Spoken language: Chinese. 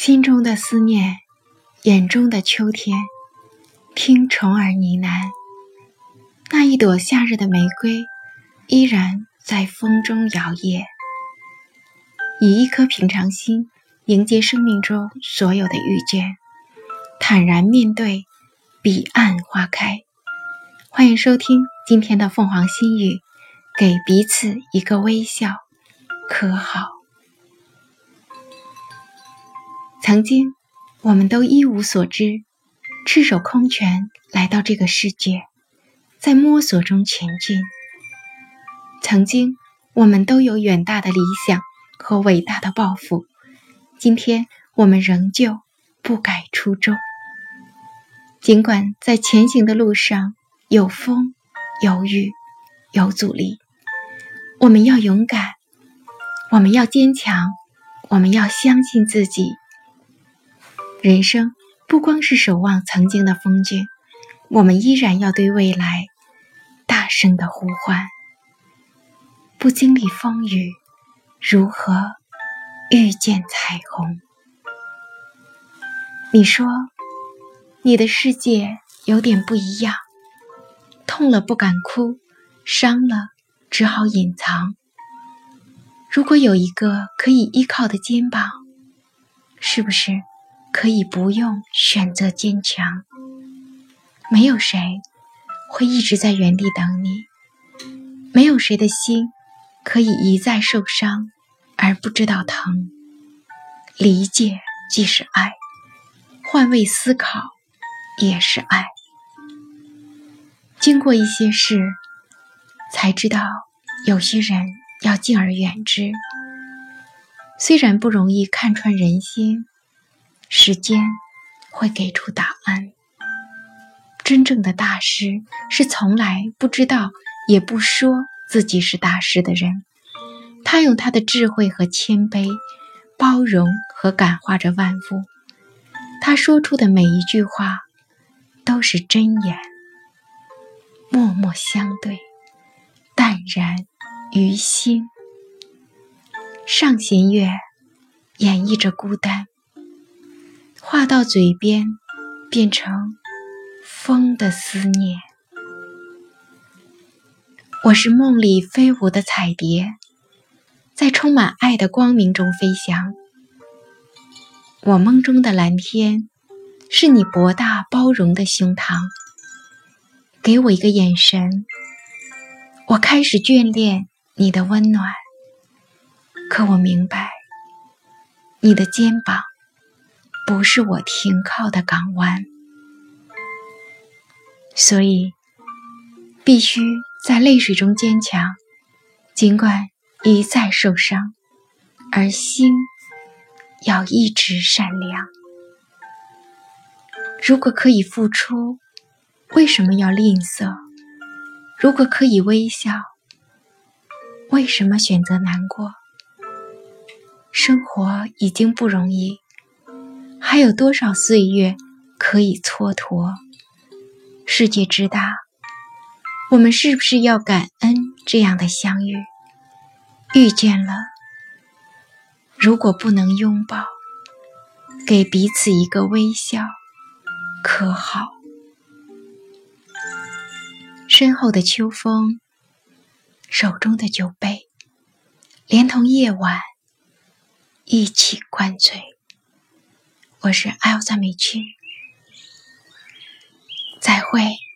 心中的思念，眼中的秋天，听虫儿呢喃。那一朵夏日的玫瑰，依然在风中摇曳。以一颗平常心迎接生命中所有的遇见，坦然面对彼岸花开。欢迎收听今天的凤凰心语，给彼此一个微笑，可好？曾经，我们都一无所知，赤手空拳来到这个世界，在摸索中前进。曾经，我们都有远大的理想和伟大的抱负，今天我们仍旧不改初衷。尽管在前行的路上有风、有雨、有阻力，我们要勇敢，我们要坚强，我们要相信自己。人生不光是守望曾经的风景，我们依然要对未来大声的呼唤。不经历风雨，如何遇见彩虹？你说，你的世界有点不一样，痛了不敢哭，伤了只好隐藏。如果有一个可以依靠的肩膀，是不是？可以不用选择坚强，没有谁会一直在原地等你，没有谁的心可以一再受伤而不知道疼。理解即是爱，换位思考也是爱。经过一些事，才知道有些人要敬而远之。虽然不容易看穿人心。时间会给出答案。真正的大师是从来不知道也不说自己是大师的人。他用他的智慧和谦卑，包容和感化着万物。他说出的每一句话都是真言。默默相对，淡然于心。上弦月演绎着孤单。话到嘴边，变成风的思念。我是梦里飞舞的彩蝶，在充满爱的光明中飞翔。我梦中的蓝天，是你博大包容的胸膛。给我一个眼神，我开始眷恋你的温暖。可我明白，你的肩膀。不是我停靠的港湾，所以必须在泪水中坚强。尽管一再受伤，而心要一直善良。如果可以付出，为什么要吝啬？如果可以微笑，为什么选择难过？生活已经不容易。还有多少岁月可以蹉跎？世界之大，我们是不是要感恩这样的相遇？遇见了，如果不能拥抱，给彼此一个微笑，可好？身后的秋风，手中的酒杯，连同夜晚一起灌醉。我是艾欧萨美青，再会。